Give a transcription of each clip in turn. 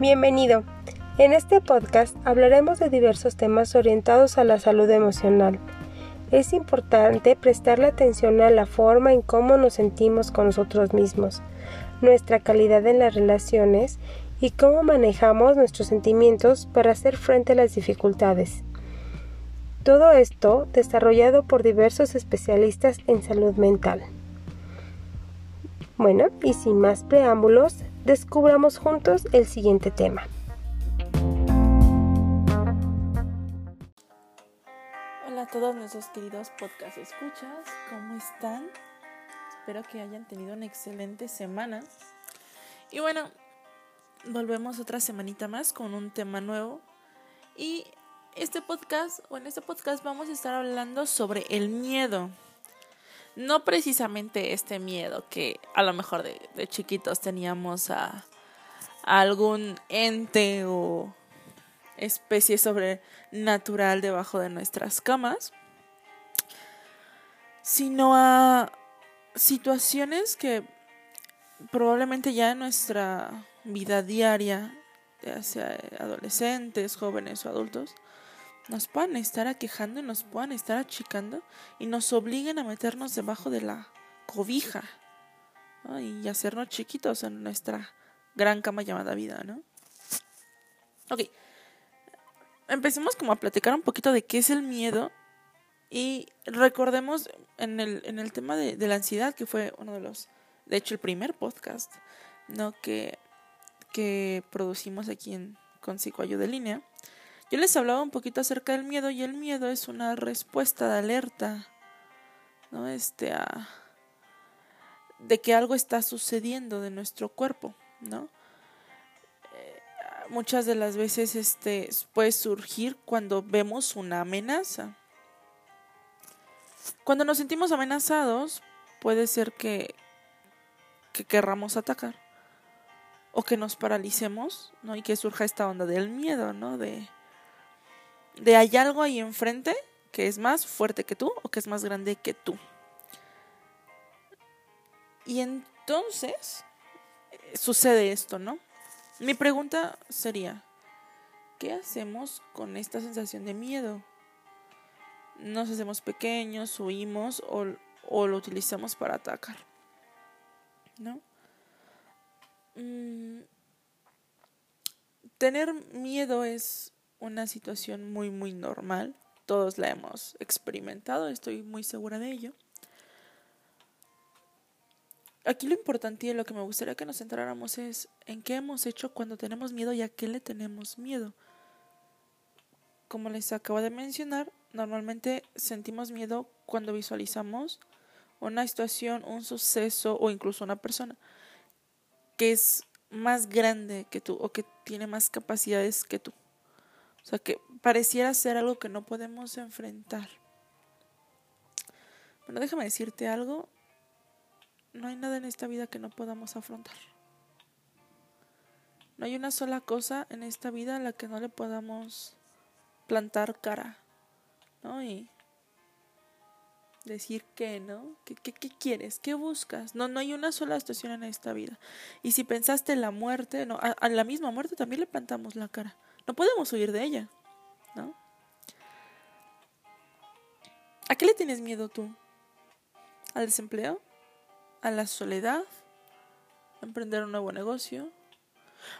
Bienvenido. En este podcast hablaremos de diversos temas orientados a la salud emocional. Es importante prestarle atención a la forma en cómo nos sentimos con nosotros mismos, nuestra calidad en las relaciones y cómo manejamos nuestros sentimientos para hacer frente a las dificultades. Todo esto desarrollado por diversos especialistas en salud mental. Bueno, y sin más preámbulos, descubramos juntos el siguiente tema. Hola a todos nuestros queridos podcast escuchas, ¿cómo están? Espero que hayan tenido una excelente semana. Y bueno, volvemos otra semanita más con un tema nuevo. Y este podcast, o en este podcast vamos a estar hablando sobre el miedo no precisamente este miedo que a lo mejor de, chiquitos teníamos a, algún ente o especie sobrenatural debajo de nuestras camas, sino a situaciones que probablemente ya en nuestra vida diaria, ya sea adolescentes, jóvenes o adultos, nos puedan estar aquejando y nos puedan estar achicando y nos obliguen a meternos debajo de la cobija y hacernos chiquitos en nuestra gran cama llamada vida, ¿no? Ok, empecemos como a platicar un poquito de qué es el miedo y recordemos en el, en el tema de, de la ansiedad, que fue uno de los, de hecho el primer podcast, ¿no? Que, que producimos aquí en, con Psicoayuda de Línea yo les hablaba un poquito acerca del miedo y el miedo es una respuesta de alerta, ¿no? Este, de que algo está sucediendo de nuestro cuerpo, ¿no? Eh, muchas de las veces este puede surgir cuando vemos una amenaza. Cuando nos sentimos amenazados, puede ser que, que querramos atacar o que nos paralicemos, ¿no? Y que surja esta onda del miedo, ¿no? De, de hay algo ahí enfrente que es más fuerte que tú o que es más grande que tú. Y entonces eh, sucede esto, ¿no? Mi pregunta sería, ¿qué hacemos con esta sensación de miedo? ¿Nos hacemos pequeños, huimos o, o lo utilizamos para atacar? ¿No? Mm, tener miedo es una situación muy muy normal. Todos la hemos experimentado, estoy muy segura de ello. Aquí lo importante y lo que me gustaría que nos centráramos es en qué hemos hecho cuando tenemos miedo y a qué le tenemos miedo. Como les acabo de mencionar, normalmente sentimos miedo cuando visualizamos una situación, un suceso o incluso una persona que es más grande que tú o que tiene más capacidades que tú. O sea, que pareciera ser algo que no podemos enfrentar. Bueno, déjame decirte algo. No hay nada en esta vida que no podamos afrontar. No hay una sola cosa en esta vida a la que no le podamos plantar cara. ¿No? Y decir que, ¿no? ¿Qué, qué, quieres? ¿Qué buscas? No, no hay una sola situación en esta vida. Y si pensaste en la muerte, no, a la misma muerte también le plantamos la cara. No podemos huir de ella, ¿no? ¿A qué le tienes miedo tú? ¿Al desempleo? ¿A la soledad? ¿A emprender un nuevo negocio?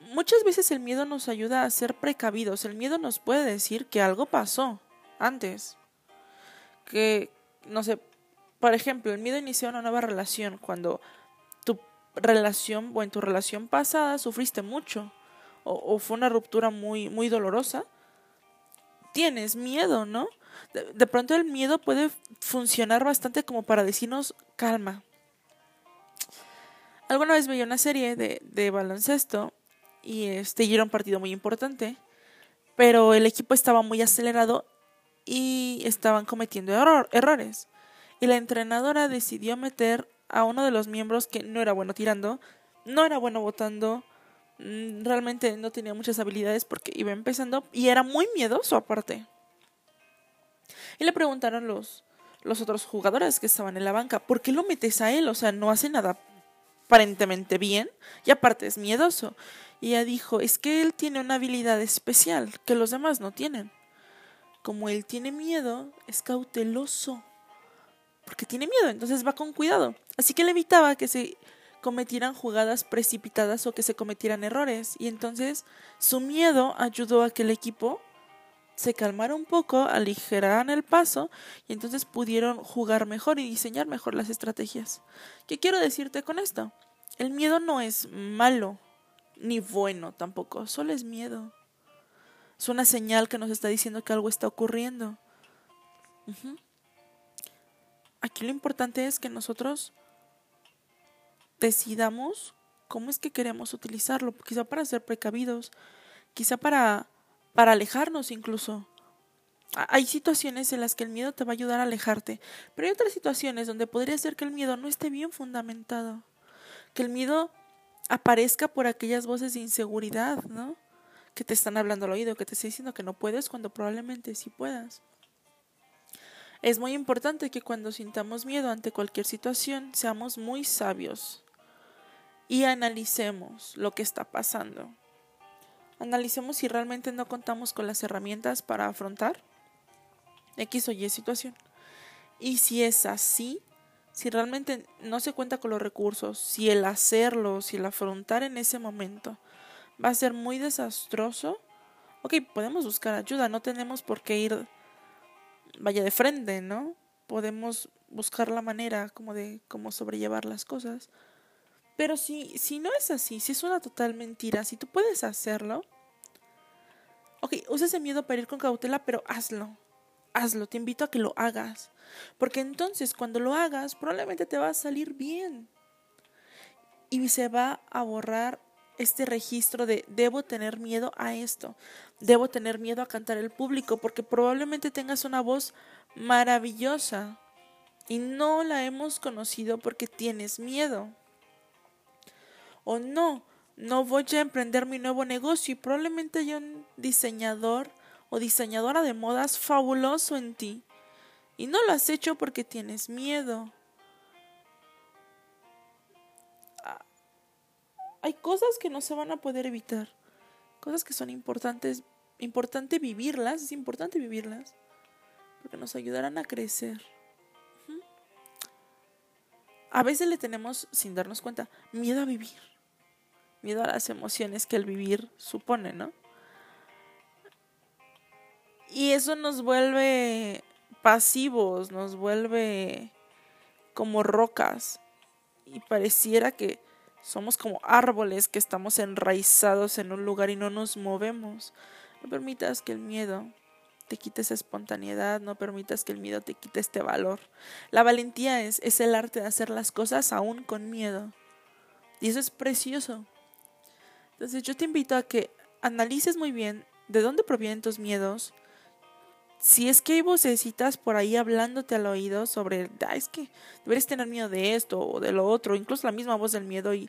Muchas veces el miedo nos ayuda a ser precavidos. El miedo nos puede decir que algo pasó antes. Que, no sé, por ejemplo, el miedo inició una nueva relación cuando tu relación o en tu relación pasada sufriste mucho o, fue una ruptura muy, muy dolorosa, tienes miedo, ¿no? De, pronto el miedo puede funcionar bastante como para decirnos calma. Alguna vez veía una serie de, de baloncesto y este y era un partido muy importante, pero el equipo estaba muy acelerado y estaban cometiendo errores. Y la entrenadora decidió meter a uno de los miembros que no era bueno tirando, no era bueno votando, realmente no tenía muchas habilidades porque iba empezando y era muy miedoso aparte. Y le preguntaron los, los otros jugadores que estaban en la banca, ¿por qué lo metes a él? O sea, no hace nada aparentemente bien y aparte es miedoso. Y ella dijo, es que él tiene una habilidad especial que los demás no tienen. Como él tiene miedo, es cauteloso. Porque tiene miedo, entonces va con cuidado. Así que le evitaba que se cometieran jugadas precipitadas o que se cometieran errores. Y entonces su miedo ayudó a que el equipo se calmara un poco, aligeraran el paso y entonces pudieron jugar mejor y diseñar mejor las estrategias. ¿Qué quiero decirte con esto? El miedo no es malo, ni bueno tampoco, solo es miedo. Es una señal que nos está diciendo que algo está ocurriendo. Aquí lo importante es que nosotros decidamos cómo es que queremos utilizarlo, quizá para ser precavidos, quizá para, para alejarnos incluso. Hay situaciones en las que el miedo te va a ayudar a alejarte, pero hay otras situaciones donde podría ser que el miedo no esté bien fundamentado, que el miedo aparezca por aquellas voces de inseguridad, ¿no? Que te están hablando al oído, que te están diciendo que no puedes cuando probablemente sí puedas. Es muy importante que cuando sintamos miedo ante cualquier situación seamos muy sabios y analicemos lo que está pasando. Analicemos si realmente no contamos con las herramientas para afrontar X o Y situación. Y si es así, si realmente no se cuenta con los recursos, si el hacerlo, si el afrontar en ese momento va a ser muy desastroso, ok, podemos buscar ayuda, no tenemos por qué ir, vaya de frente, ¿no? Podemos buscar la manera como de cómo sobrellevar las cosas. Pero si, si no es así, si es una total mentira, si tú puedes hacerlo, ok, usa ese miedo para ir con cautela, pero hazlo. Hazlo, te invito a que lo hagas. Porque entonces cuando lo hagas, probablemente te va a salir bien. Y se va a borrar este registro de debo tener miedo a esto, debo tener miedo a cantar el público, porque probablemente tengas una voz maravillosa y no la hemos conocido porque tienes miedo o no, no voy a emprender mi nuevo negocio y probablemente haya un diseñador o diseñadora de modas fabuloso en ti. Y no lo has hecho porque tienes miedo. Ah, hay cosas que no se van a poder evitar. Cosas que son importantes. Importante vivirlas. Es importante vivirlas. Porque nos ayudarán a crecer. A veces le tenemos, sin darnos cuenta, miedo a vivir miedo a las emociones que el vivir supone, ¿no? Y eso nos vuelve pasivos, nos vuelve como rocas. Y pareciera que somos como árboles que estamos enraizados en un lugar y no nos movemos. No permitas que el miedo te quite esa espontaneidad, no permitas que el miedo te quite este valor. La valentía es, es el arte de hacer las cosas aún con miedo. Y eso es precioso. Entonces yo te invito a que analices muy bien de dónde provienen tus miedos. Si es que hay vocecitas por ahí hablándote al oído sobre, ah, es que deberías tener miedo de esto o de lo otro, incluso la misma voz del miedo y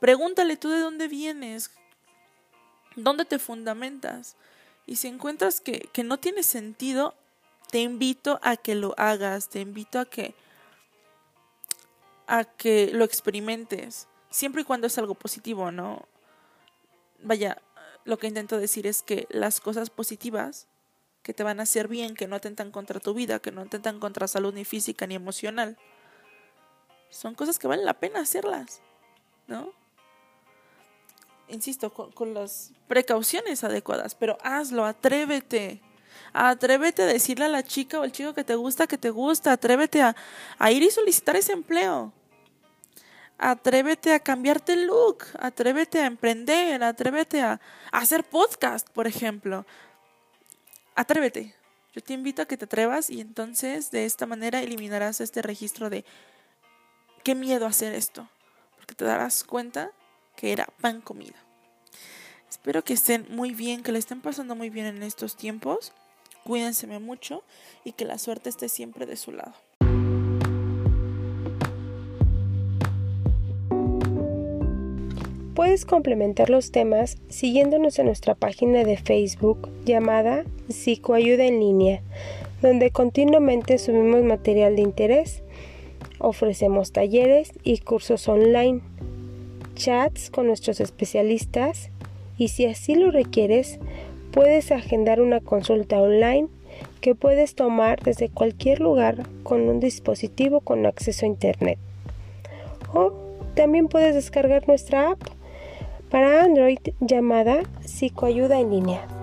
pregúntale tú de dónde vienes, dónde te fundamentas. Y si encuentras que, que no tiene sentido, te invito a que lo hagas, te invito a que a que lo experimentes, siempre y cuando es algo positivo, ¿no? Vaya, lo que intento decir es que las cosas positivas que te van a hacer bien, que no atentan contra tu vida, que no atentan contra salud ni física ni emocional, son cosas que valen la pena hacerlas, ¿no? Insisto, con, las precauciones adecuadas, pero hazlo, atrévete. Atrévete a decirle a la chica o al chico que te gusta que te gusta, atrévete a ir y solicitar ese empleo atrévete a cambiarte el look, atrévete a emprender, atrévete a, hacer podcast, por ejemplo. Atrévete. Yo te invito a que te atrevas y entonces de esta manera eliminarás este registro de qué miedo hacer esto, porque te darás cuenta que era pan comida. Espero que estén muy bien, que le estén pasando muy bien en estos tiempos. Cuídense mucho y que la suerte esté siempre de su lado. Puedes complementar los temas siguiéndonos en nuestra página de Facebook llamada Psicoayuda en línea, donde continuamente subimos material de interés, ofrecemos talleres y cursos online, chats con nuestros especialistas, y si así lo requieres, puedes agendar una consulta online que puedes tomar desde cualquier lugar con un dispositivo con acceso a Internet. O también puedes descargar nuestra app para Android llamada Psicoayuda en línea.